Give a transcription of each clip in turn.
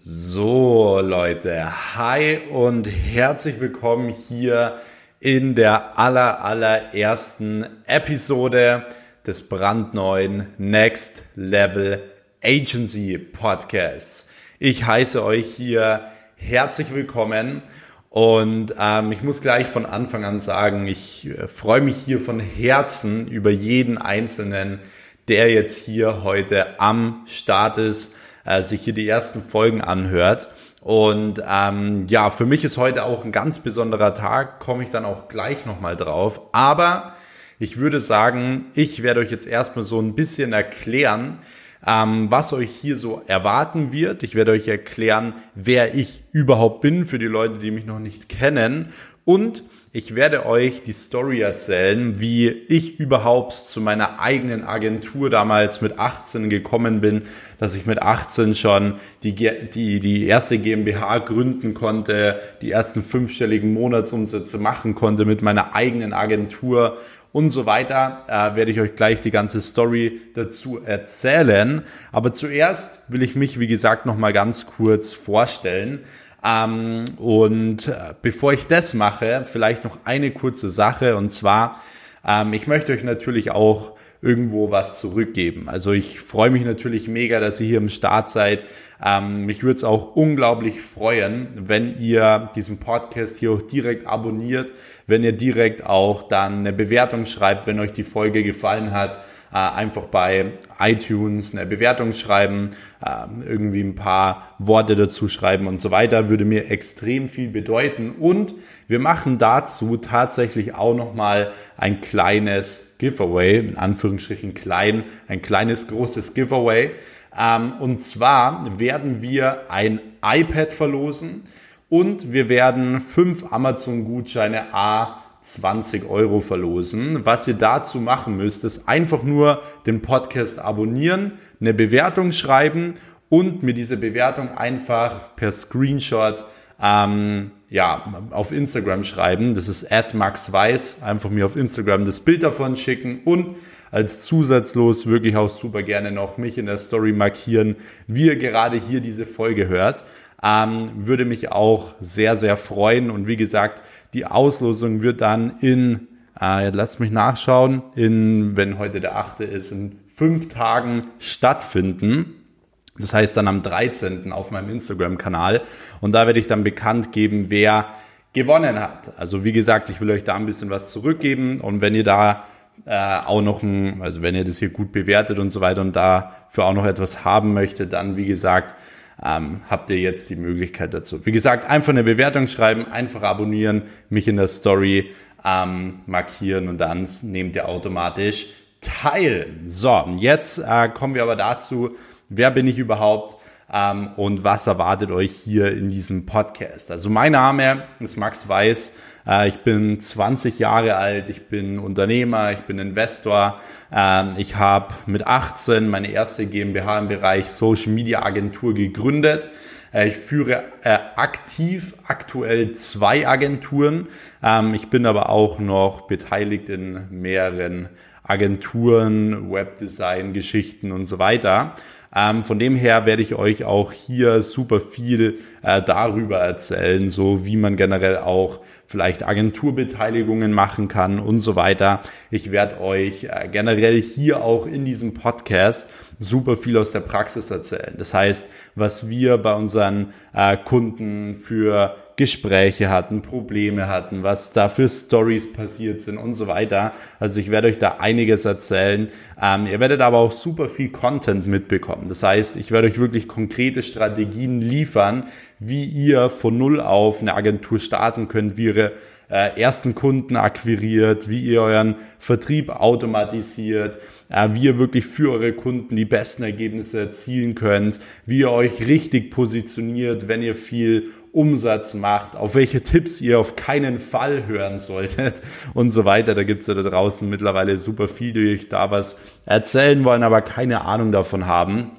So Leute, hi und herzlich willkommen hier in der aller allerersten Episode des brandneuen Next Level Agency Podcasts. Ich heiße euch hier herzlich willkommen und ähm, ich muss gleich von Anfang an sagen, ich äh, freue mich hier von Herzen über jeden einzelnen, der jetzt hier heute am Start ist äh, sich hier die ersten Folgen anhört. Und ähm, ja, für mich ist heute auch ein ganz besonderer Tag, komme ich dann auch gleich nochmal drauf. Aber ich würde sagen, ich werde euch jetzt erstmal so ein bisschen erklären, ähm, was euch hier so erwarten wird. Ich werde euch erklären, wer ich überhaupt bin für die Leute, die mich noch nicht kennen. Und ich werde euch die Story erzählen, wie ich überhaupt zu meiner eigenen Agentur damals mit 18 gekommen bin, dass ich mit 18 schon die, die, die erste GmbH gründen konnte, die ersten fünfstelligen Monatsumsätze machen konnte mit meiner eigenen Agentur und so weiter. Äh, werde ich euch gleich die ganze Story dazu erzählen. Aber zuerst will ich mich, wie gesagt, noch mal ganz kurz vorstellen. Ähm, und äh, bevor ich das mache, vielleicht noch eine kurze Sache und zwar, ähm, ich möchte euch natürlich auch irgendwo was zurückgeben. Also ich freue mich natürlich mega, dass ihr hier im Start seid. Ähm, mich würde es auch unglaublich freuen, wenn ihr diesen Podcast hier auch direkt abonniert, wenn ihr direkt auch dann eine Bewertung schreibt, wenn euch die Folge gefallen hat. Äh, einfach bei iTunes eine Bewertung schreiben, äh, irgendwie ein paar Worte dazu schreiben und so weiter, würde mir extrem viel bedeuten. Und wir machen dazu tatsächlich auch nochmal ein kleines Giveaway, in Anführungsstrichen klein, ein kleines großes Giveaway. Ähm, und zwar werden wir ein iPad verlosen und wir werden fünf Amazon-Gutscheine A 20 Euro verlosen. Was ihr dazu machen müsst, ist einfach nur den Podcast abonnieren, eine Bewertung schreiben und mir diese Bewertung einfach per Screenshot ähm, ja, auf Instagram schreiben. Das ist at maxweiss. Einfach mir auf Instagram das Bild davon schicken und als zusatzlos wirklich auch super gerne noch mich in der Story markieren, wie ihr gerade hier diese Folge hört. Ähm, würde mich auch sehr, sehr freuen. Und wie gesagt, die Auslosung wird dann in, äh, lasst mich nachschauen, in, wenn heute der 8. ist, in fünf Tagen stattfinden. Das heißt dann am 13. auf meinem Instagram-Kanal. Und da werde ich dann bekannt geben, wer gewonnen hat. Also wie gesagt, ich will euch da ein bisschen was zurückgeben. Und wenn ihr da äh, auch noch ein, also wenn ihr das hier gut bewertet und so weiter und dafür auch noch etwas haben möchtet, dann wie gesagt, ähm, habt ihr jetzt die Möglichkeit dazu. Wie gesagt, einfach eine Bewertung schreiben, einfach abonnieren, mich in der Story ähm, markieren und dann nehmt ihr automatisch teil. So, jetzt äh, kommen wir aber dazu, wer bin ich überhaupt ähm, und was erwartet euch hier in diesem Podcast. Also mein Name ist Max Weiß. Äh, ich bin 20 Jahre alt, ich bin Unternehmer, ich bin Investor. Ähm, ich habe mit 18 meine erste GmbH im Bereich Social Media Agentur gegründet. Äh, ich führe äh, aktiv aktuell zwei Agenturen. Ähm, ich bin aber auch noch beteiligt in mehreren Agenturen, Webdesign, Geschichten und so weiter. Ähm, von dem her werde ich euch auch hier super viel äh, darüber erzählen, so wie man generell auch vielleicht Agenturbeteiligungen machen kann und so weiter. Ich werde euch äh, generell hier auch in diesem Podcast super viel aus der Praxis erzählen. Das heißt, was wir bei unseren äh, Kunden für Gespräche hatten, Probleme hatten, was da für Stories passiert sind und so weiter. Also ich werde euch da einiges erzählen. Ähm, ihr werdet aber auch super viel Content mitbekommen. Das heißt, ich werde euch wirklich konkrete Strategien liefern, wie ihr von Null auf eine Agentur starten könnt, wie ihr äh, ersten Kunden akquiriert, wie ihr euren Vertrieb automatisiert, äh, wie ihr wirklich für eure Kunden die besten Ergebnisse erzielen könnt, wie ihr euch richtig positioniert, wenn ihr viel Umsatz macht, auf welche Tipps ihr auf keinen Fall hören solltet und so weiter. Da gibt's ja da draußen mittlerweile super viele, die euch da was erzählen wollen, aber keine Ahnung davon haben.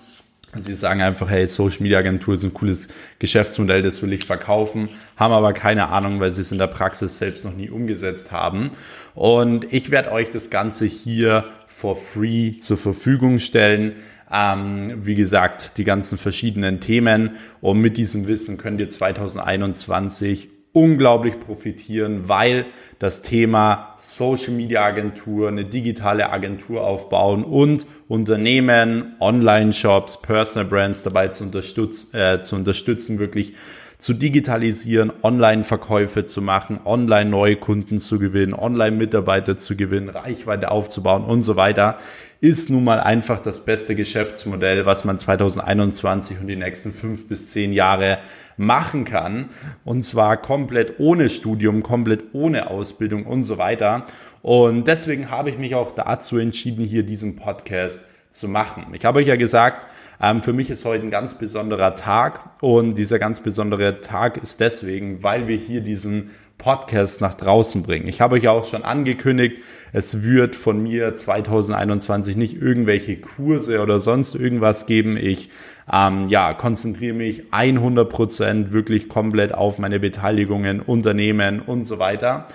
Sie sagen einfach, hey, Social Media Agentur ist ein cooles Geschäftsmodell, das will ich verkaufen, haben aber keine Ahnung, weil sie es in der Praxis selbst noch nie umgesetzt haben. Und ich werde euch das Ganze hier for free zur Verfügung stellen. Ähm, wie gesagt, die ganzen verschiedenen Themen. Und mit diesem Wissen könnt ihr 2021 unglaublich profitieren, weil das Thema Social Media Agentur, eine digitale Agentur aufbauen und Unternehmen, Online-Shops, Personal Brands dabei zu, unterstützen, äh, zu unterstützen, wirklich zu digitalisieren, Online-Verkäufe zu machen, online neue Kunden zu gewinnen, Online-Mitarbeiter zu gewinnen, Reichweite aufzubauen und so weiter, ist nun mal einfach das beste Geschäftsmodell, was man 2021 und die nächsten fünf bis zehn Jahre machen kann. Und zwar komplett ohne Studium, komplett ohne Ausbildung und so weiter. Und deswegen habe ich mich auch dazu entschieden, hier diesen Podcast zu machen. Ich habe euch ja gesagt, ähm, für mich ist heute ein ganz besonderer Tag und dieser ganz besondere Tag ist deswegen, weil wir hier diesen Podcast nach draußen bringen. Ich habe euch auch schon angekündigt, es wird von mir 2021 nicht irgendwelche Kurse oder sonst irgendwas geben. Ich ähm, ja, konzentriere mich 100 Prozent wirklich komplett auf meine Beteiligungen, Unternehmen und so weiter.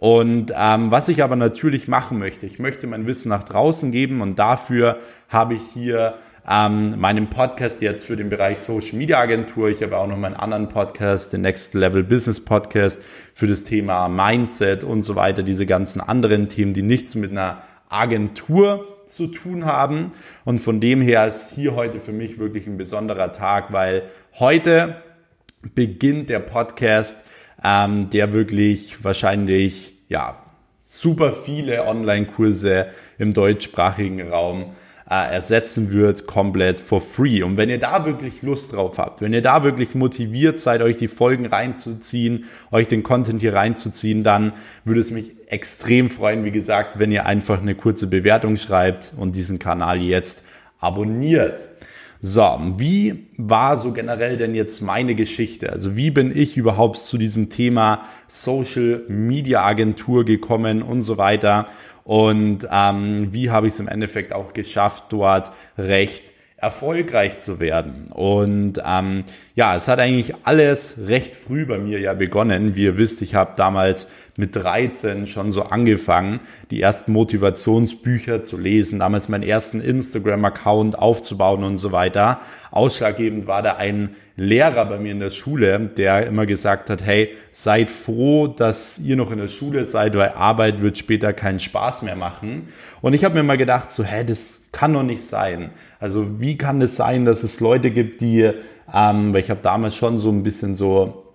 Und ähm, was ich aber natürlich machen möchte, ich möchte mein Wissen nach draußen geben und dafür habe ich hier ähm, meinen Podcast jetzt für den Bereich Social Media Agentur. Ich habe auch noch meinen anderen Podcast, den Next Level Business Podcast für das Thema Mindset und so weiter, diese ganzen anderen Themen, die nichts mit einer Agentur zu tun haben. Und von dem her ist hier heute für mich wirklich ein besonderer Tag, weil heute beginnt der Podcast ähm, der wirklich wahrscheinlich ja super viele Online-Kurse im deutschsprachigen Raum äh, ersetzen wird, komplett for free. Und wenn ihr da wirklich Lust drauf habt, wenn ihr da wirklich motiviert seid, euch die Folgen reinzuziehen, euch den Content hier reinzuziehen, dann würde es mich extrem freuen, wie gesagt, wenn ihr einfach eine kurze Bewertung schreibt und diesen Kanal jetzt abonniert. So, wie war so generell denn jetzt meine Geschichte? Also wie bin ich überhaupt zu diesem Thema Social Media Agentur gekommen und so weiter? Und ähm, wie habe ich es im Endeffekt auch geschafft, dort recht erfolgreich zu werden. Und ähm, ja, es hat eigentlich alles recht früh bei mir ja begonnen. Wie ihr wisst, ich habe damals mit 13 schon so angefangen, die ersten Motivationsbücher zu lesen, damals meinen ersten Instagram-Account aufzubauen und so weiter. Ausschlaggebend war da ein Lehrer bei mir in der Schule, der immer gesagt hat, hey, seid froh, dass ihr noch in der Schule seid, weil Arbeit wird später keinen Spaß mehr machen. Und ich habe mir mal gedacht, so, hä, das kann doch nicht sein. Also wie kann es sein, dass es Leute gibt, die, ähm, weil ich habe damals schon so ein bisschen so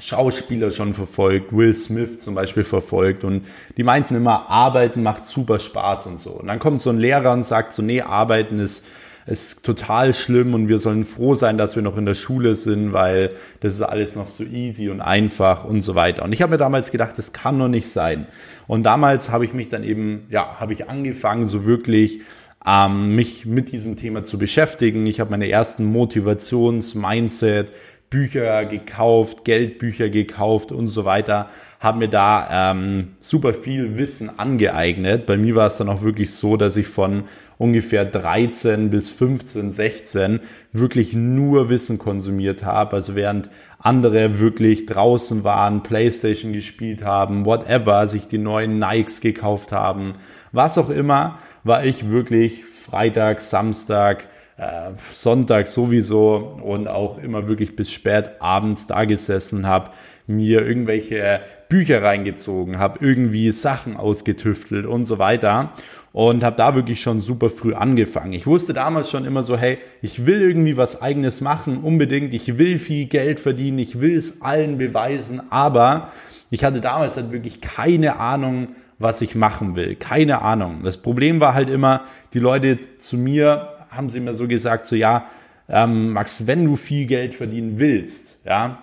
Schauspieler schon verfolgt, Will Smith zum Beispiel verfolgt und die meinten immer, Arbeiten macht super Spaß und so. Und dann kommt so ein Lehrer und sagt so, nee, Arbeiten ist, ist total schlimm und wir sollen froh sein, dass wir noch in der Schule sind, weil das ist alles noch so easy und einfach und so weiter. Und ich habe mir damals gedacht, das kann doch nicht sein. Und damals habe ich mich dann eben, ja, habe ich angefangen, so wirklich ähm, mich mit diesem Thema zu beschäftigen. Ich habe meine ersten Motivations-, Mindset, Bücher gekauft, Geldbücher gekauft und so weiter, habe mir da ähm, super viel Wissen angeeignet. Bei mir war es dann auch wirklich so, dass ich von ungefähr 13 bis 15, 16 wirklich nur Wissen konsumiert habe. Also während andere wirklich draußen waren, Playstation gespielt haben, whatever, sich die neuen Nikes gekauft haben, was auch immer, war ich wirklich Freitag, Samstag, äh, Sonntag sowieso und auch immer wirklich bis spät abends da gesessen habe, mir irgendwelche Bücher reingezogen, habe irgendwie Sachen ausgetüftelt und so weiter und habe da wirklich schon super früh angefangen. Ich wusste damals schon immer so, hey, ich will irgendwie was eigenes machen, unbedingt, ich will viel Geld verdienen, ich will es allen beweisen, aber ich hatte damals halt wirklich keine Ahnung, was ich machen will. Keine Ahnung. Das Problem war halt immer, die Leute zu mir haben sie mir so gesagt, so ja, ähm, Max, wenn du viel Geld verdienen willst, ja,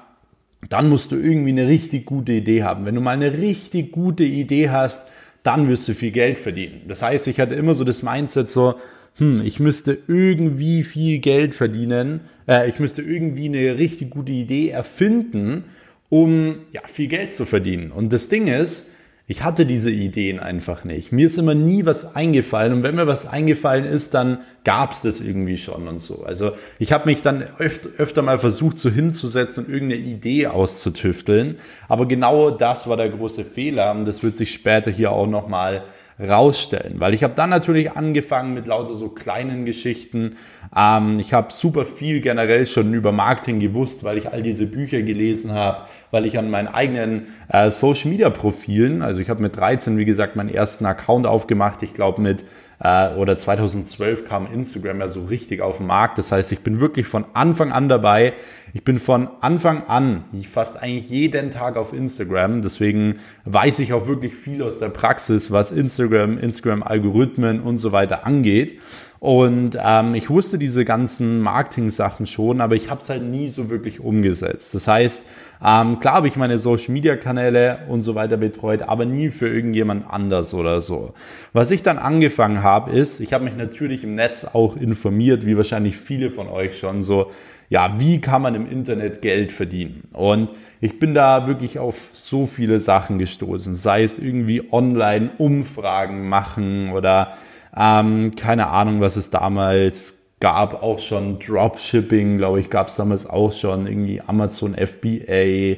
dann musst du irgendwie eine richtig gute Idee haben. Wenn du mal eine richtig gute Idee hast, dann wirst du viel Geld verdienen. Das heißt, ich hatte immer so das Mindset so, hm, ich müsste irgendwie viel Geld verdienen, äh, ich müsste irgendwie eine richtig gute Idee erfinden, um ja, viel Geld zu verdienen. Und das Ding ist, ich hatte diese Ideen einfach nicht. Mir ist immer nie was eingefallen und wenn mir was eingefallen ist, dann gab es das irgendwie schon und so. Also ich habe mich dann öfter, öfter mal versucht, so hinzusetzen und irgendeine Idee auszutüfteln. Aber genau das war der große Fehler und das wird sich später hier auch nochmal rausstellen, weil ich habe dann natürlich angefangen mit lauter so kleinen Geschichten. Ähm, ich habe super viel generell schon über Marketing gewusst, weil ich all diese Bücher gelesen habe, weil ich an meinen eigenen äh, Social Media Profilen, also ich habe mit 13 wie gesagt meinen ersten Account aufgemacht, ich glaube mit äh, oder 2012 kam Instagram ja so richtig auf den Markt. Das heißt, ich bin wirklich von Anfang an dabei. Ich bin von Anfang an fast eigentlich jeden Tag auf Instagram. Deswegen weiß ich auch wirklich viel aus der Praxis, was Instagram, Instagram-Algorithmen und so weiter angeht. Und ähm, ich wusste diese ganzen Marketing-Sachen schon, aber ich habe es halt nie so wirklich umgesetzt. Das heißt, ähm, klar habe ich meine Social-Media-Kanäle und so weiter betreut, aber nie für irgendjemand anders oder so. Was ich dann angefangen habe, ist, ich habe mich natürlich im Netz auch informiert, wie wahrscheinlich viele von euch schon so, ja, wie kann man im Internet Geld verdienen? Und ich bin da wirklich auf so viele Sachen gestoßen, sei es irgendwie online Umfragen machen oder ähm, keine Ahnung, was es damals gab, auch schon Dropshipping, glaube ich, gab es damals auch schon, irgendwie Amazon FBA.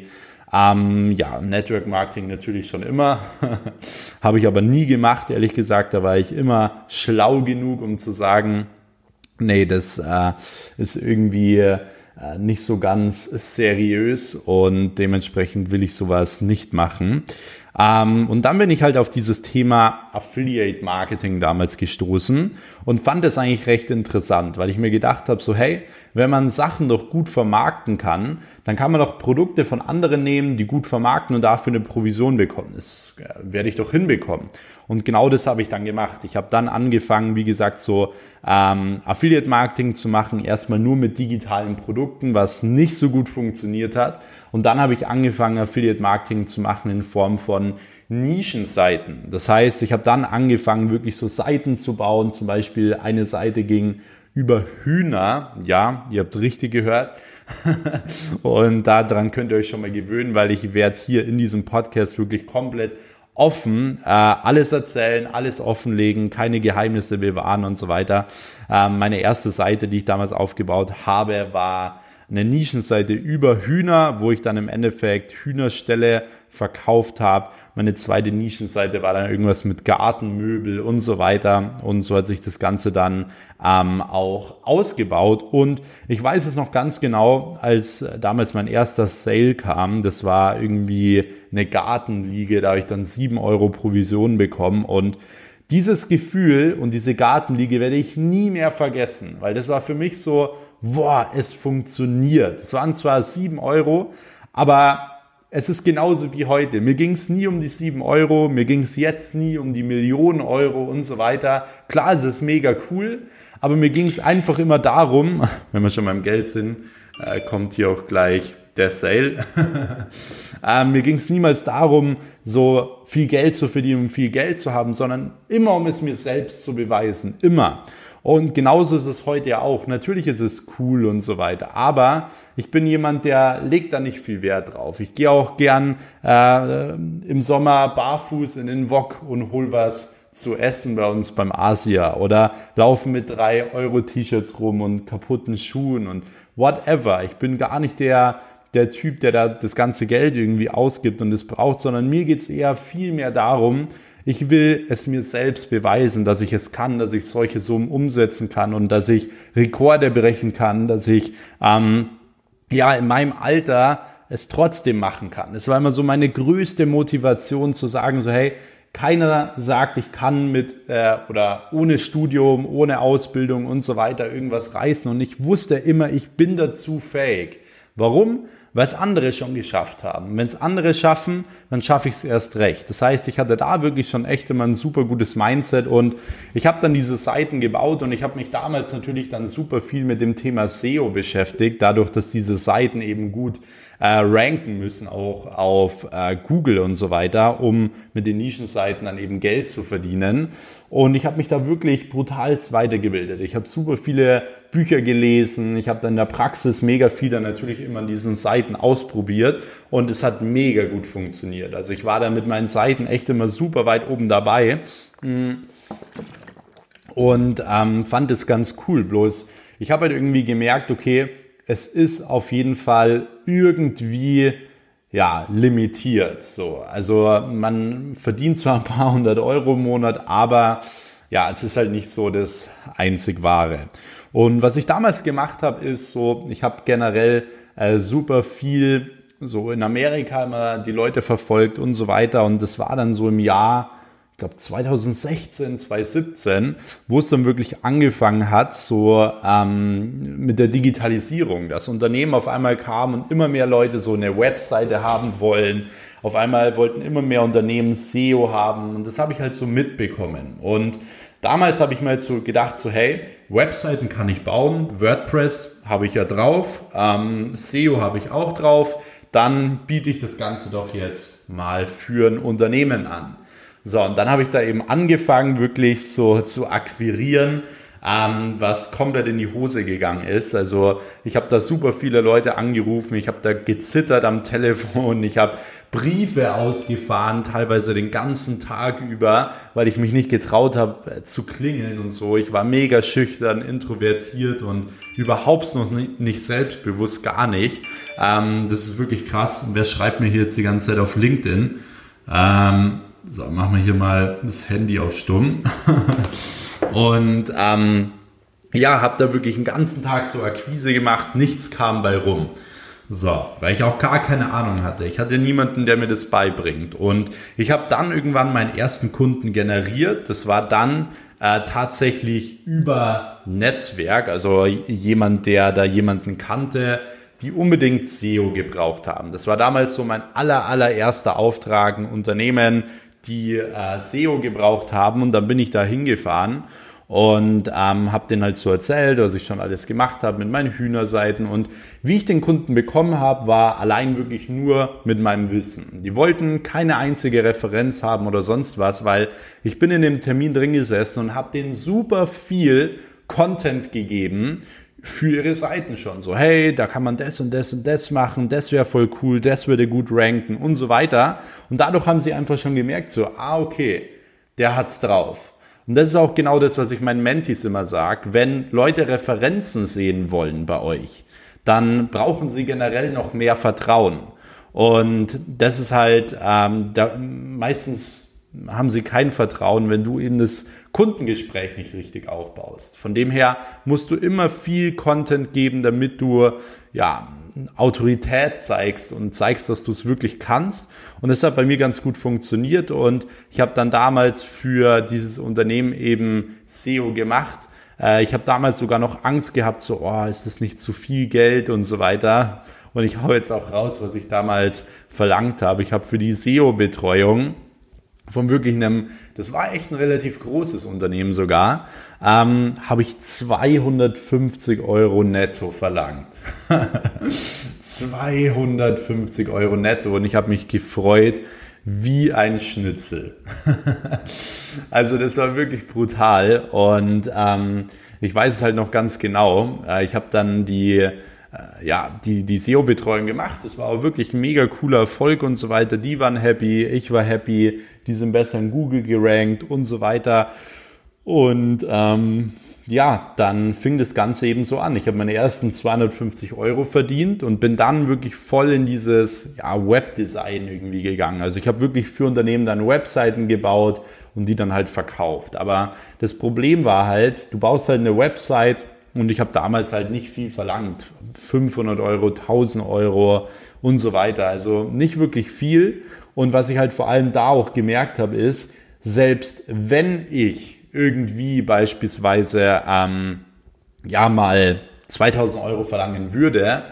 Ähm, ja, Network Marketing natürlich schon immer. Habe ich aber nie gemacht, ehrlich gesagt. Da war ich immer schlau genug, um zu sagen, nee, das äh, ist irgendwie äh, nicht so ganz seriös und dementsprechend will ich sowas nicht machen. Ähm, und dann bin ich halt auf dieses Thema Affiliate Marketing damals gestoßen und fand es eigentlich recht interessant, weil ich mir gedacht habe, so hey, wenn man Sachen doch gut vermarkten kann, dann kann man doch Produkte von anderen nehmen, die gut vermarkten und dafür eine Provision bekommen. Das äh, werde ich doch hinbekommen. Und genau das habe ich dann gemacht. Ich habe dann angefangen, wie gesagt, so ähm, Affiliate-Marketing zu machen, erstmal nur mit digitalen Produkten, was nicht so gut funktioniert hat. Und dann habe ich angefangen, Affiliate-Marketing zu machen in Form von Nischenseiten. Das heißt, ich habe dann angefangen, wirklich so Seiten zu bauen. Zum Beispiel eine Seite ging über Hühner. Ja, ihr habt richtig gehört. und daran könnt ihr euch schon mal gewöhnen, weil ich werde hier in diesem Podcast wirklich komplett offen, äh, alles erzählen, alles offenlegen, keine Geheimnisse bewahren und so weiter. Ähm, meine erste Seite, die ich damals aufgebaut habe, war eine Nischenseite über Hühner, wo ich dann im Endeffekt Hühnerställe verkauft habe. Meine zweite Nischenseite war dann irgendwas mit Gartenmöbel und so weiter. Und so hat sich das Ganze dann ähm, auch ausgebaut. Und ich weiß es noch ganz genau, als damals mein erster Sale kam, das war irgendwie eine Gartenliege, da habe ich dann sieben Euro Provision bekommen und dieses Gefühl und diese Gartenliege werde ich nie mehr vergessen, weil das war für mich so, boah, es funktioniert. Es waren zwar sieben Euro, aber es ist genauso wie heute. Mir ging es nie um die sieben Euro, mir ging es jetzt nie um die Millionen Euro und so weiter. Klar, es ist mega cool, aber mir ging es einfach immer darum, wenn wir schon beim Geld sind, äh, kommt hier auch gleich der Sale. äh, mir ging es niemals darum, so viel Geld zu verdienen, um viel Geld zu haben, sondern immer um es mir selbst zu beweisen. Immer. Und genauso ist es heute ja auch. Natürlich ist es cool und so weiter. Aber ich bin jemand, der legt da nicht viel Wert drauf. Ich gehe auch gern äh, im Sommer barfuß in den Wok und hol was zu essen bei uns beim Asia oder laufen mit drei Euro T-Shirts rum und kaputten Schuhen und whatever. Ich bin gar nicht der, der Typ, der da das ganze Geld irgendwie ausgibt und es braucht, sondern mir geht's eher viel mehr darum, ich will es mir selbst beweisen, dass ich es kann, dass ich solche Summen umsetzen kann und dass ich Rekorde brechen kann, dass ich ähm, ja in meinem Alter es trotzdem machen kann. Es war immer so meine größte Motivation zu sagen, so hey, keiner sagt, ich kann mit äh, oder ohne Studium, ohne Ausbildung und so weiter irgendwas reißen. Und ich wusste immer, ich bin dazu fähig. Warum? Weil es andere schon geschafft haben. Wenn es andere schaffen, dann schaffe ich es erst recht. Das heißt, ich hatte da wirklich schon echt immer ein super gutes Mindset und ich habe dann diese Seiten gebaut und ich habe mich damals natürlich dann super viel mit dem Thema SEO beschäftigt, dadurch, dass diese Seiten eben gut äh, ranken müssen, auch auf äh, Google und so weiter, um mit den Nischenseiten dann eben Geld zu verdienen. Und ich habe mich da wirklich brutalst weitergebildet. Ich habe super viele Bücher gelesen. Ich habe dann in der Praxis mega viel dann natürlich immer an diesen Seiten ausprobiert und es hat mega gut funktioniert. Also ich war da mit meinen Seiten echt immer super weit oben dabei und ähm, fand es ganz cool. Bloß ich habe halt irgendwie gemerkt, okay, es ist auf jeden Fall irgendwie ja, limitiert. So, also man verdient zwar ein paar hundert Euro im Monat, aber ja, es ist halt nicht so das einzig wahre. Und was ich damals gemacht habe, ist so, ich habe generell äh, super viel so in Amerika immer die Leute verfolgt und so weiter. Und das war dann so im Jahr, ich glaube 2016, 2017, wo es dann wirklich angefangen hat, so ähm, mit der Digitalisierung. Das Unternehmen auf einmal kam und immer mehr Leute so eine Webseite haben wollen. Auf einmal wollten immer mehr Unternehmen SEO haben und das habe ich halt so mitbekommen. Und Damals habe ich mir jetzt so gedacht, so hey, Webseiten kann ich bauen, WordPress habe ich ja drauf, ähm, SEO habe ich auch drauf, dann biete ich das Ganze doch jetzt mal für ein Unternehmen an. So, und dann habe ich da eben angefangen, wirklich so zu akquirieren, ähm, was komplett in die Hose gegangen ist. Also ich habe da super viele Leute angerufen, ich habe da gezittert am Telefon, ich habe Briefe ausgefahren, teilweise den ganzen Tag über, weil ich mich nicht getraut habe äh, zu klingeln und so. Ich war mega schüchtern, introvertiert und überhaupt noch nicht, selbstbewusst, gar nicht. Ähm, das ist wirklich krass. wer schreibt mir hier jetzt die ganze Zeit auf LinkedIn? Ähm, so, machen wir hier mal das Handy auf Stumm. und ähm, ja, habe da wirklich einen ganzen Tag so Akquise gemacht, nichts kam bei rum. So, weil ich auch gar keine Ahnung hatte. Ich hatte niemanden, der mir das beibringt. Und ich habe dann irgendwann meinen ersten Kunden generiert. Das war dann äh, tatsächlich über Netzwerk, also jemand, der da jemanden kannte, die unbedingt SEO gebraucht haben. Das war damals so mein aller, allererster Auftrag, ein Unternehmen, die äh, SEO gebraucht haben. Und dann bin ich da hingefahren und ähm, habe denen halt so erzählt, was ich schon alles gemacht habe mit meinen Hühnerseiten und wie ich den Kunden bekommen habe, war allein wirklich nur mit meinem Wissen. Die wollten keine einzige Referenz haben oder sonst was, weil ich bin in dem Termin drin gesessen und habe denen super viel Content gegeben für ihre Seiten schon. So, hey, da kann man das und das und das machen, das wäre voll cool, das würde gut ranken und so weiter. Und dadurch haben sie einfach schon gemerkt, so, ah, okay, der hat's drauf. Und das ist auch genau das, was ich meinen Mentis immer sage. Wenn Leute Referenzen sehen wollen bei euch, dann brauchen sie generell noch mehr Vertrauen. Und das ist halt, ähm, da, meistens haben sie kein Vertrauen, wenn du eben das Kundengespräch nicht richtig aufbaust. Von dem her musst du immer viel Content geben, damit du ja Autorität zeigst und zeigst, dass du es wirklich kannst. Und das hat bei mir ganz gut funktioniert. Und ich habe dann damals für dieses Unternehmen eben SEO gemacht. Äh, ich habe damals sogar noch Angst gehabt, so, oh, ist das nicht zu viel Geld und so weiter. Und ich hau jetzt auch raus, was ich damals verlangt habe. Ich habe für die SEO-Betreuung von wirklich einem, das war echt ein relativ großes Unternehmen sogar, ähm, habe ich 250 Euro netto verlangt. 250 Euro netto und ich habe mich gefreut wie ein Schnitzel. also das war wirklich brutal und ähm, ich weiß es halt noch ganz genau. Äh, ich habe dann die ja, die, die SEO-Betreuung gemacht. Das war auch wirklich ein mega cooler Erfolg und so weiter. Die waren happy, ich war happy, die sind besser in Google gerankt und so weiter. Und ähm, ja, dann fing das Ganze eben so an. Ich habe meine ersten 250 Euro verdient und bin dann wirklich voll in dieses ja, Webdesign irgendwie gegangen. Also ich habe wirklich für Unternehmen dann Webseiten gebaut und die dann halt verkauft. Aber das Problem war halt, du baust halt eine Website und ich habe damals halt nicht viel verlangt. 500 Euro, 1000 Euro und so weiter. Also nicht wirklich viel. Und was ich halt vor allem da auch gemerkt habe, ist, selbst wenn ich irgendwie beispielsweise ähm, ja mal 2000 Euro verlangen würde,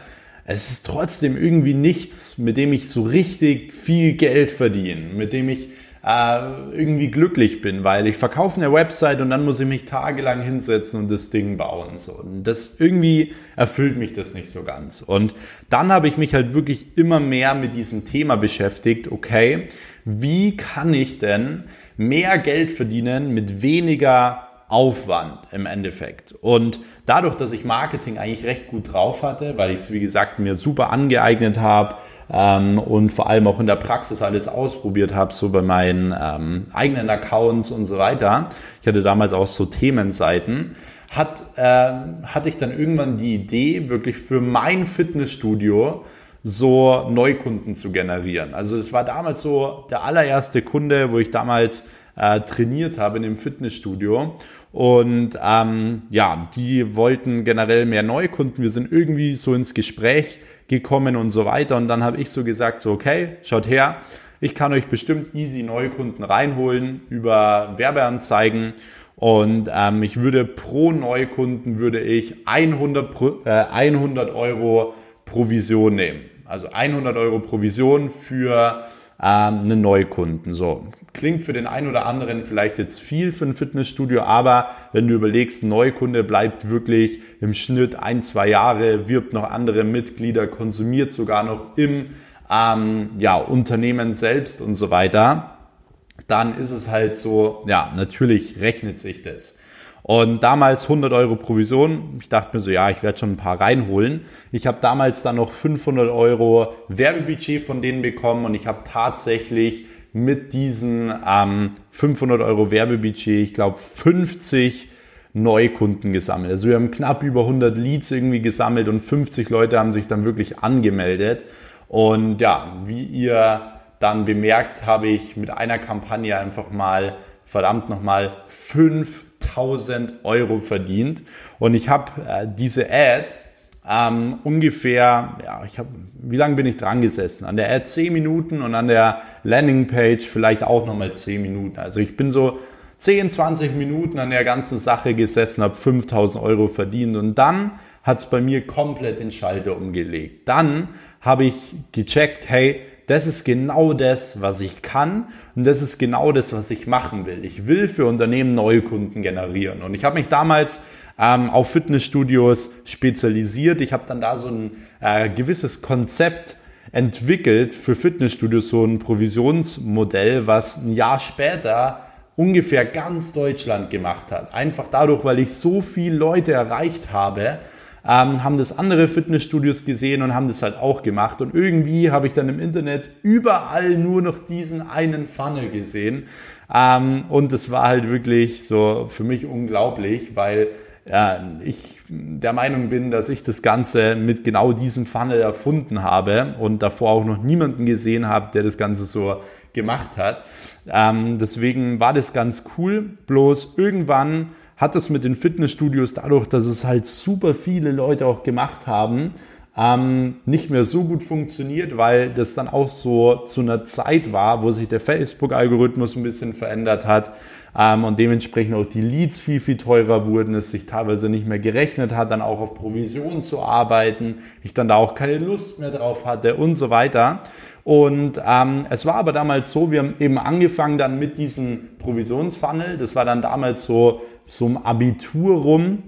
es ist trotzdem irgendwie nichts, mit dem ich so richtig viel Geld verdiene, mit dem ich äh, irgendwie glücklich bin, weil ich verkaufe eine Website und dann muss ich mich tagelang hinsetzen und das Ding bauen. So. Und das irgendwie erfüllt mich das nicht so ganz. Und dann habe ich mich halt wirklich immer mehr mit diesem Thema beschäftigt, okay, wie kann ich denn mehr Geld verdienen mit weniger Aufwand im Endeffekt. Und dadurch, dass ich Marketing eigentlich recht gut drauf hatte, weil ich es, wie gesagt, mir super angeeignet habe, ähm, und vor allem auch in der Praxis alles ausprobiert habe, so bei meinen ähm, eigenen Accounts und so weiter. Ich hatte damals auch so Themenseiten. Hat, äh, hatte ich dann irgendwann die Idee, wirklich für mein Fitnessstudio so Neukunden zu generieren. Also es war damals so der allererste Kunde, wo ich damals äh, trainiert habe in dem Fitnessstudio. Und ähm, ja, die wollten generell mehr Neukunden. Wir sind irgendwie so ins Gespräch gekommen und so weiter. Und dann habe ich so gesagt, so okay, schaut her, ich kann euch bestimmt easy Neukunden reinholen über Werbeanzeigen. Und ähm, ich würde pro Neukunden würde ich 100, äh, 100 Euro Provision nehmen. Also 100 Euro Provision für ähm, einen Neukunden. So klingt für den einen oder anderen vielleicht jetzt viel für ein Fitnessstudio, aber wenn du überlegst, ein Neukunde bleibt wirklich im Schnitt ein, zwei Jahre, wirbt noch andere Mitglieder, konsumiert sogar noch im ähm, ja, Unternehmen selbst und so weiter, dann ist es halt so, ja, natürlich rechnet sich das. Und damals 100 Euro Provision. Ich dachte mir so, ja, ich werde schon ein paar reinholen. Ich habe damals dann noch 500 Euro Werbebudget von denen bekommen und ich habe tatsächlich mit diesen ähm, 500 Euro Werbebudget, ich glaube 50 Neukunden gesammelt. Also wir haben knapp über 100 Leads irgendwie gesammelt und 50 Leute haben sich dann wirklich angemeldet. Und ja, wie ihr dann bemerkt, habe ich mit einer Kampagne einfach mal verdammt nochmal 5000 Euro verdient. Und ich habe äh, diese Ad ähm, ungefähr, ja, ich habe, wie lange bin ich dran gesessen? An der Ad 10 Minuten und an der Landingpage vielleicht auch nochmal 10 Minuten. Also ich bin so 10, 20 Minuten an der ganzen Sache gesessen, habe 5000 Euro verdient und dann hat es bei mir komplett den Schalter umgelegt. Dann habe ich gecheckt, hey, das ist genau das, was ich kann und das ist genau das, was ich machen will. Ich will für Unternehmen neue Kunden generieren und ich habe mich damals ähm, auf Fitnessstudios spezialisiert. Ich habe dann da so ein äh, gewisses Konzept entwickelt für Fitnessstudios, so ein Provisionsmodell, was ein Jahr später ungefähr ganz Deutschland gemacht hat. Einfach dadurch, weil ich so viele Leute erreicht habe, ähm, haben das andere Fitnessstudios gesehen und haben das halt auch gemacht. Und irgendwie habe ich dann im Internet überall nur noch diesen einen Funnel gesehen. Ähm, und das war halt wirklich so für mich unglaublich, weil ja, ich der Meinung bin, dass ich das Ganze mit genau diesem Funnel erfunden habe und davor auch noch niemanden gesehen habe, der das Ganze so gemacht hat. Ähm, deswegen war das ganz cool. Bloß irgendwann hat das mit den Fitnessstudios dadurch, dass es halt super viele Leute auch gemacht haben, ähm, nicht mehr so gut funktioniert, weil das dann auch so zu einer Zeit war, wo sich der Facebook-Algorithmus ein bisschen verändert hat ähm, und dementsprechend auch die Leads viel, viel teurer wurden, es sich teilweise nicht mehr gerechnet hat, dann auch auf Provision zu arbeiten, ich dann da auch keine Lust mehr drauf hatte und so weiter. Und ähm, es war aber damals so, wir haben eben angefangen dann mit diesem Provisionsfunnel, das war dann damals so so um Abitur rum,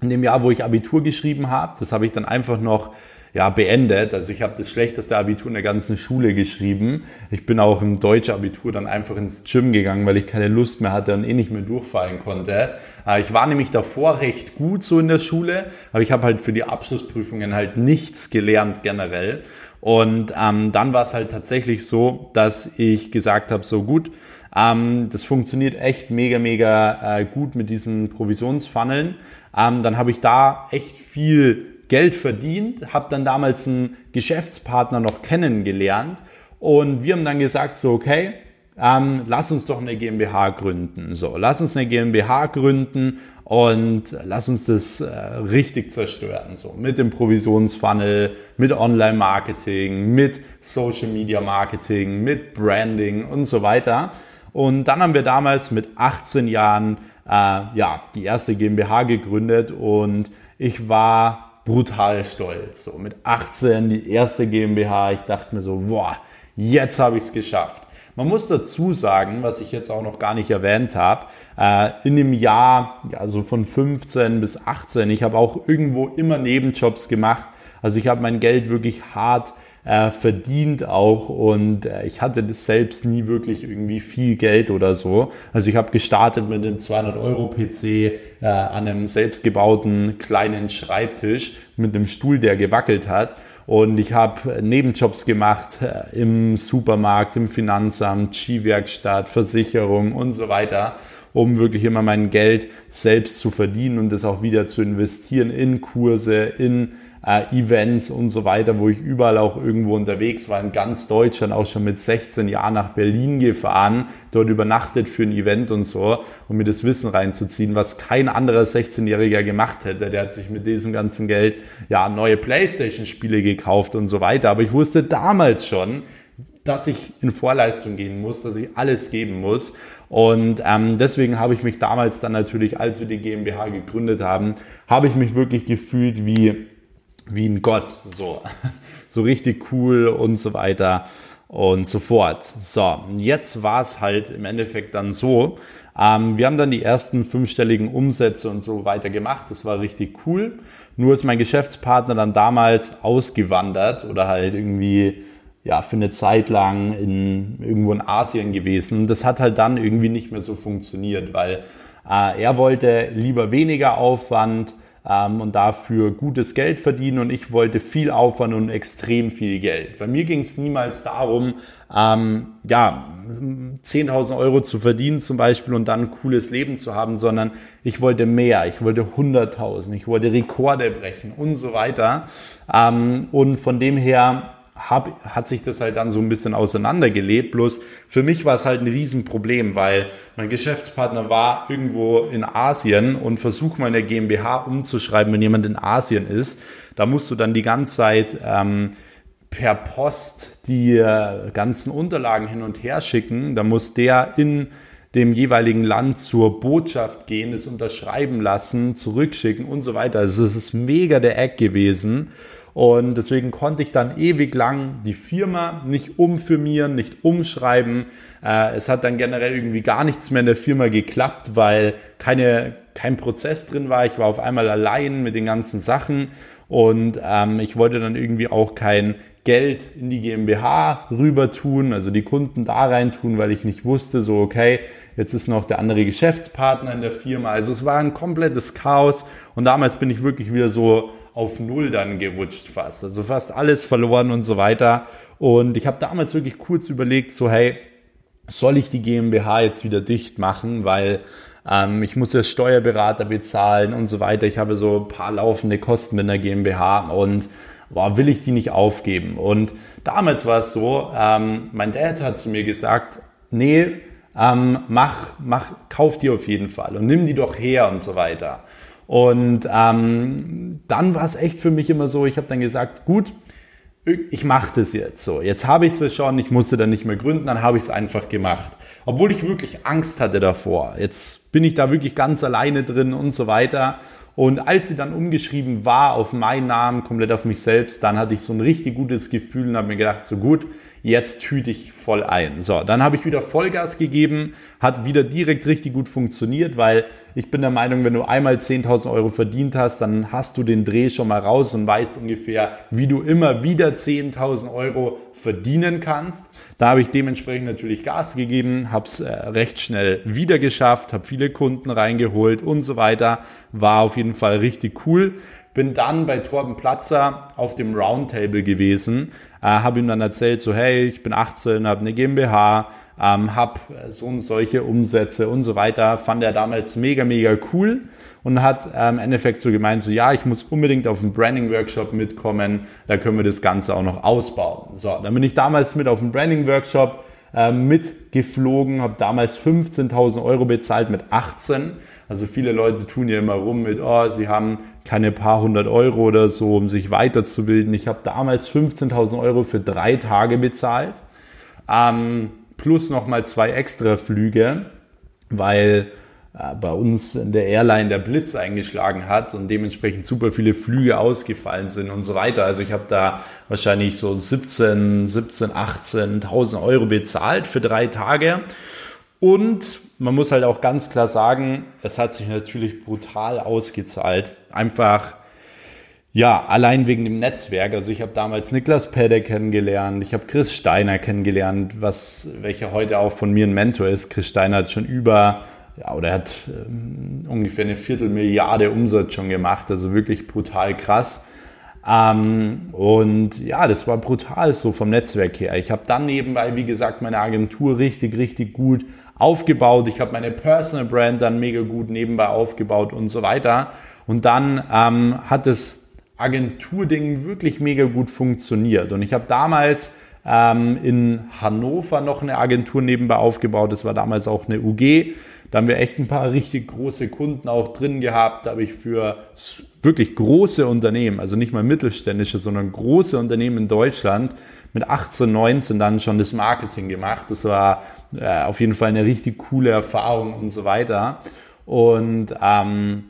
in dem Jahr, wo ich Abitur geschrieben habe. Das habe ich dann einfach noch ja, beendet. Also ich habe das schlechteste Abitur in der ganzen Schule geschrieben. Ich bin auch im deutschen Abitur dann einfach ins Gym gegangen, weil ich keine Lust mehr hatte und eh nicht mehr durchfallen konnte. Äh, ich war nämlich davor recht gut so in der Schule, aber ich habe halt für die Abschlussprüfungen halt nichts gelernt generell. Und ähm, dann war es halt tatsächlich so, dass ich gesagt habe, so gut, ähm, das funktioniert echt mega, mega äh, gut mit diesen Provisionsfunneln. Ähm, dann habe ich da echt viel Geld verdient, habe dann damals einen Geschäftspartner noch kennengelernt und wir haben dann gesagt, so okay, ähm, lass uns doch eine GmbH gründen. So, lass uns eine GmbH gründen und lass uns das äh, richtig zerstören. So, mit dem Provisionsfunnel, mit Online-Marketing, mit Social-Media-Marketing, mit Branding und so weiter. Und dann haben wir damals mit 18 Jahren äh, ja, die erste GmbH gegründet und ich war brutal stolz. So mit 18 die erste GmbH. Ich dachte mir so, boah, jetzt habe ich es geschafft. Man muss dazu sagen, was ich jetzt auch noch gar nicht erwähnt habe, äh, in dem Jahr, also von 15 bis 18, ich habe auch irgendwo immer Nebenjobs gemacht. Also ich habe mein Geld wirklich hart äh, verdient auch und äh, ich hatte das selbst nie wirklich irgendwie viel Geld oder so. Also ich habe gestartet mit einem 200 Euro PC äh, an einem selbstgebauten kleinen Schreibtisch mit einem Stuhl, der gewackelt hat. Und ich habe Nebenjobs gemacht äh, im Supermarkt, im Finanzamt, Skiwerkstatt, Versicherung und so weiter, um wirklich immer mein Geld selbst zu verdienen und das auch wieder zu investieren in Kurse, in äh, Events und so weiter, wo ich überall auch irgendwo unterwegs war, in ganz Deutschland, auch schon mit 16 Jahren nach Berlin gefahren, dort übernachtet für ein Event und so, um mir das Wissen reinzuziehen, was kein anderer 16-Jähriger gemacht hätte. Der hat sich mit diesem ganzen Geld ja neue Playstation-Spiele gekauft und so weiter. Aber ich wusste damals schon, dass ich in Vorleistung gehen muss, dass ich alles geben muss. Und ähm, deswegen habe ich mich damals dann natürlich, als wir die GmbH gegründet haben, habe ich mich wirklich gefühlt wie, wie ein Gott. So, so richtig cool und so weiter und so fort. So, jetzt war es halt im Endeffekt dann so. Ähm, wir haben dann die ersten fünfstelligen Umsätze und so weiter gemacht. Das war richtig cool. Nur ist mein Geschäftspartner dann damals ausgewandert oder halt irgendwie ja, für eine Zeit lang in, irgendwo in Asien gewesen. Das hat halt dann irgendwie nicht mehr so funktioniert, weil äh, er wollte lieber weniger Aufwand ähm, und dafür gutes Geld verdienen und ich wollte viel Aufwand und extrem viel Geld. Bei mir ging es niemals darum, ähm, ja, 10.000 Euro zu verdienen zum Beispiel und dann ein cooles Leben zu haben, sondern ich wollte mehr, ich wollte 100.000, ich wollte Rekorde brechen und so weiter. Ähm, und von dem her hab, hat sich das halt dann so ein bisschen auseinandergelebt. Bloß für mich war es halt ein Riesenproblem, weil mein Geschäftspartner war irgendwo in Asien und versuch mal eine GmbH umzuschreiben, wenn jemand in Asien ist. Da musst du dann die ganze Zeit ähm, per Post die äh, ganzen Unterlagen hin und her schicken. Da muss der in dem jeweiligen Land zur Botschaft gehen, es unterschreiben lassen, zurückschicken und so weiter. Also es ist mega der Eck gewesen. Und deswegen konnte ich dann ewig lang die Firma nicht umfirmieren, nicht umschreiben. Äh, es hat dann generell irgendwie gar nichts mehr in der Firma geklappt, weil keine, kein Prozess drin war. Ich war auf einmal allein mit den ganzen Sachen und ähm, ich wollte dann irgendwie auch kein Geld in die GmbH rüber tun, also die Kunden da rein tun, weil ich nicht wusste, so okay, jetzt ist noch der andere Geschäftspartner in der Firma. Also es war ein komplettes Chaos und damals bin ich wirklich wieder so auf Null dann gerutscht fast. Also fast alles verloren und so weiter. Und ich habe damals wirklich kurz überlegt, so hey, soll ich die GmbH jetzt wieder dicht machen, weil ähm, ich muss ja Steuerberater bezahlen und so weiter. Ich habe so ein paar laufende Kosten mit einer GmbH und boah, will ich die nicht aufgeben. Und damals war es so, ähm, mein Dad hat zu mir gesagt, nee, ähm, mach, mach, kauf die auf jeden Fall und nimm die doch her und so weiter. Und ähm, dann war es echt für mich immer so, ich habe dann gesagt, gut, ich mache das jetzt so. Jetzt habe ich es schon, ich musste dann nicht mehr gründen, dann habe ich es einfach gemacht. Obwohl ich wirklich Angst hatte davor. Jetzt bin ich da wirklich ganz alleine drin und so weiter. Und als sie dann umgeschrieben war auf meinen Namen, komplett auf mich selbst, dann hatte ich so ein richtig gutes Gefühl und habe mir gedacht, so gut, jetzt hüte ich voll ein. So, dann habe ich wieder Vollgas gegeben, hat wieder direkt richtig gut funktioniert, weil ich bin der Meinung, wenn du einmal 10.000 Euro verdient hast, dann hast du den Dreh schon mal raus und weißt ungefähr, wie du immer wieder 10.000 Euro verdienen kannst. Da habe ich dementsprechend natürlich Gas gegeben, habe es äh, recht schnell wieder geschafft, habe viele Kunden reingeholt und so weiter. War auf jeden Fall richtig cool. Bin dann bei Torben Platzer auf dem Roundtable gewesen, äh, habe ihm dann erzählt, so hey, ich bin 18, habe eine GmbH, ähm, habe so und solche Umsätze und so weiter. Fand er damals mega, mega cool und hat ähm, im Endeffekt so gemeint, so ja, ich muss unbedingt auf einen Branding-Workshop mitkommen, da können wir das Ganze auch noch ausbauen. So, dann bin ich damals mit auf einen Branding-Workshop äh, mitgeflogen, habe damals 15.000 Euro bezahlt mit 18. Also viele Leute tun ja immer rum mit, oh, sie haben keine paar hundert Euro oder so, um sich weiterzubilden. Ich habe damals 15.000 Euro für drei Tage bezahlt, ähm, plus nochmal zwei extra Flüge, weil bei uns in der Airline der Blitz eingeschlagen hat und dementsprechend super viele Flüge ausgefallen sind und so weiter. Also ich habe da wahrscheinlich so 17, 17, 18.000 Euro bezahlt für drei Tage und man muss halt auch ganz klar sagen, es hat sich natürlich brutal ausgezahlt. Einfach, ja, allein wegen dem Netzwerk. Also ich habe damals Niklas Pede kennengelernt, ich habe Chris Steiner kennengelernt, was, welcher heute auch von mir ein Mentor ist. Chris Steiner hat schon über, ja, oder er hat ähm, ungefähr eine Viertelmilliarde Umsatz schon gemacht. Also wirklich brutal krass. Ähm, und ja, das war brutal so vom Netzwerk her. Ich habe dann nebenbei, wie gesagt, meine Agentur richtig, richtig gut aufgebaut. Ich habe meine Personal Brand dann mega gut nebenbei aufgebaut und so weiter. Und dann ähm, hat es Agenturding wirklich mega gut funktioniert. Und ich habe damals ähm, in Hannover noch eine Agentur nebenbei aufgebaut. Das war damals auch eine UG. Da haben wir echt ein paar richtig große Kunden auch drin gehabt. Da habe ich für wirklich große Unternehmen, also nicht mal mittelständische, sondern große Unternehmen in Deutschland mit 18, 19 dann schon das Marketing gemacht. Das war äh, auf jeden Fall eine richtig coole Erfahrung und so weiter. Und ähm,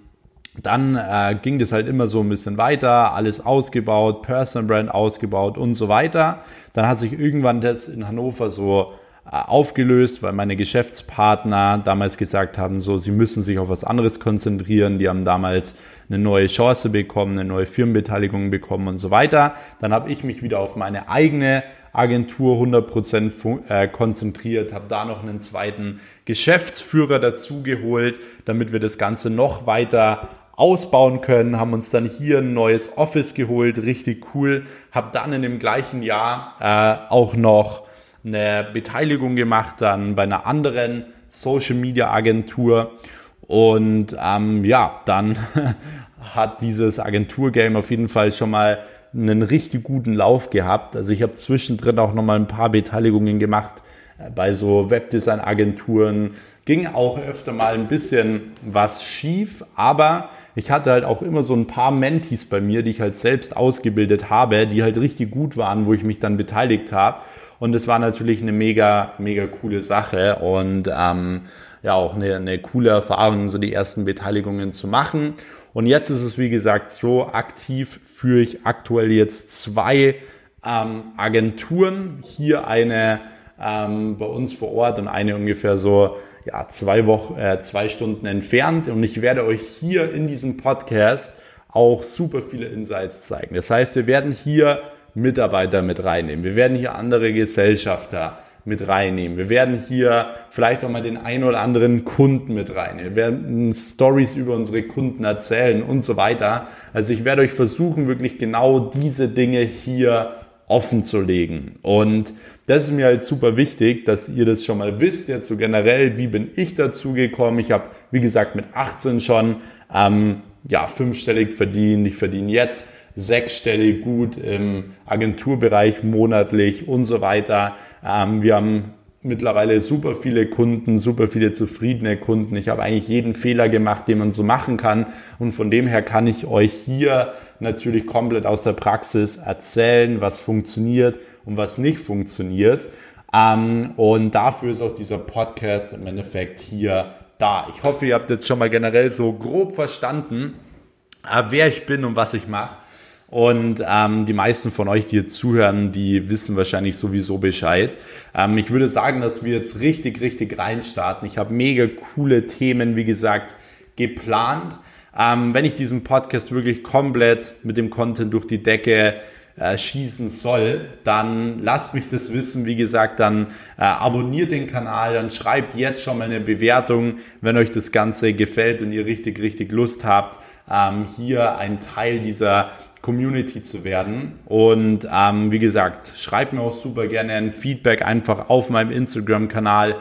dann äh, ging das halt immer so ein bisschen weiter, alles ausgebaut, Personal Brand ausgebaut und so weiter. Dann hat sich irgendwann das in Hannover so aufgelöst, weil meine Geschäftspartner damals gesagt haben, so, sie müssen sich auf was anderes konzentrieren. Die haben damals eine neue Chance bekommen, eine neue Firmenbeteiligung bekommen und so weiter. Dann habe ich mich wieder auf meine eigene Agentur 100% äh, konzentriert, habe da noch einen zweiten Geschäftsführer dazugeholt, damit wir das Ganze noch weiter ausbauen können, haben uns dann hier ein neues Office geholt, richtig cool, habe dann in dem gleichen Jahr äh, auch noch eine Beteiligung gemacht dann bei einer anderen Social Media Agentur und ähm, ja, dann hat dieses Agenturgame auf jeden Fall schon mal einen richtig guten Lauf gehabt. Also ich habe zwischendrin auch noch mal ein paar Beteiligungen gemacht äh, bei so Webdesign-Agenturen. Ging auch öfter mal ein bisschen was schief, aber ich hatte halt auch immer so ein paar Mentis bei mir, die ich halt selbst ausgebildet habe, die halt richtig gut waren, wo ich mich dann beteiligt habe. Und es war natürlich eine mega, mega coole Sache und ähm, ja auch eine, eine coole Erfahrung, so die ersten Beteiligungen zu machen. Und jetzt ist es, wie gesagt, so aktiv führe ich aktuell jetzt zwei ähm, Agenturen. Hier eine ähm, bei uns vor Ort und eine ungefähr so ja, zwei Wochen, äh, zwei Stunden entfernt. Und ich werde euch hier in diesem Podcast auch super viele Insights zeigen. Das heißt, wir werden hier Mitarbeiter mit reinnehmen. Wir werden hier andere Gesellschafter mit reinnehmen. Wir werden hier vielleicht auch mal den ein oder anderen Kunden mit reinnehmen. Wir werden Stories über unsere Kunden erzählen und so weiter. Also ich werde euch versuchen, wirklich genau diese Dinge hier offen zu legen. Und das ist mir halt super wichtig, dass ihr das schon mal wisst. Jetzt so generell, wie bin ich dazu gekommen? Ich habe, wie gesagt, mit 18 schon ähm, ja, fünfstellig verdient. Ich verdiene jetzt sechsstellig gut im Agenturbereich monatlich und so weiter. Ähm, wir haben mittlerweile super viele Kunden, super viele zufriedene Kunden. Ich habe eigentlich jeden Fehler gemacht, den man so machen kann. Und von dem her kann ich euch hier natürlich komplett aus der Praxis erzählen, was funktioniert und was nicht funktioniert. Ähm, und dafür ist auch dieser Podcast im Endeffekt hier da. Ich hoffe, ihr habt jetzt schon mal generell so grob verstanden, äh, wer ich bin und was ich mache. Und ähm, die meisten von euch, die hier zuhören, die wissen wahrscheinlich sowieso Bescheid. Ähm, ich würde sagen, dass wir jetzt richtig, richtig reinstarten. Ich habe mega coole Themen, wie gesagt, geplant. Ähm, wenn ich diesen Podcast wirklich komplett mit dem Content durch die Decke äh, schießen soll, dann lasst mich das wissen. Wie gesagt, dann äh, abonniert den Kanal, dann schreibt jetzt schon mal eine Bewertung, wenn euch das Ganze gefällt und ihr richtig, richtig Lust habt, ähm, hier ein Teil dieser Community zu werden. Und ähm, wie gesagt, schreibt mir auch super gerne ein Feedback einfach auf meinem Instagram-Kanal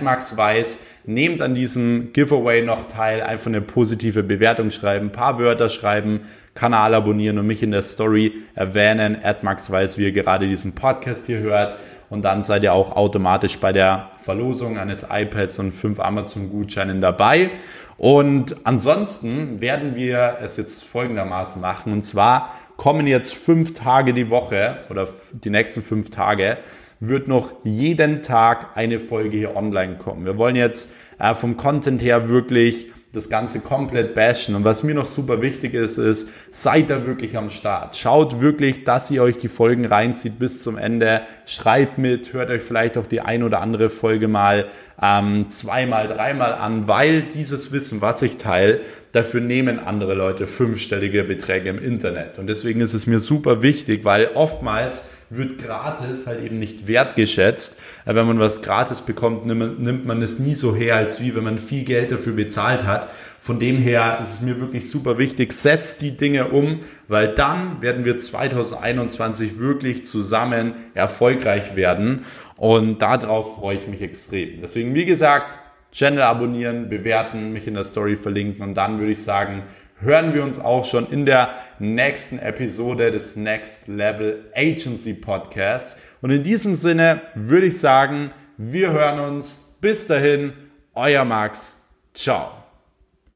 @maxweiss. Nehmt an diesem Giveaway noch teil, einfach eine positive Bewertung schreiben, ein paar Wörter schreiben, Kanal abonnieren und mich in der Story erwähnen, @maxweiss, wie ihr gerade diesen Podcast hier hört. Und dann seid ihr auch automatisch bei der Verlosung eines iPads und fünf Amazon-Gutscheinen dabei. Und ansonsten werden wir es jetzt folgendermaßen machen. Und zwar kommen jetzt fünf Tage die Woche oder die nächsten fünf Tage wird noch jeden Tag eine Folge hier online kommen. Wir wollen jetzt äh, vom Content her wirklich das Ganze komplett bashen. Und was mir noch super wichtig ist, ist, seid da wirklich am Start. Schaut wirklich, dass ihr euch die Folgen reinzieht bis zum Ende. Schreibt mit, hört euch vielleicht auch die ein oder andere Folge mal ähm, zweimal, dreimal an, weil dieses Wissen, was ich teile, dafür nehmen andere Leute fünfstellige Beträge im Internet. Und deswegen ist es mir super wichtig, weil oftmals wird gratis halt eben nicht wertgeschätzt. Wenn man was gratis bekommt, nimmt man es nie so her, als wie wenn man viel Geld dafür bezahlt hat. Von dem her ist es mir wirklich super wichtig, setzt die Dinge um, weil dann werden wir 2021 wirklich zusammen erfolgreich werden. Und darauf freue ich mich extrem. Deswegen, wie gesagt, Channel abonnieren, bewerten, mich in der Story verlinken und dann würde ich sagen, hören wir uns auch schon in der nächsten Episode des Next Level Agency Podcasts. Und in diesem Sinne würde ich sagen, wir hören uns. Bis dahin, euer Max. Ciao.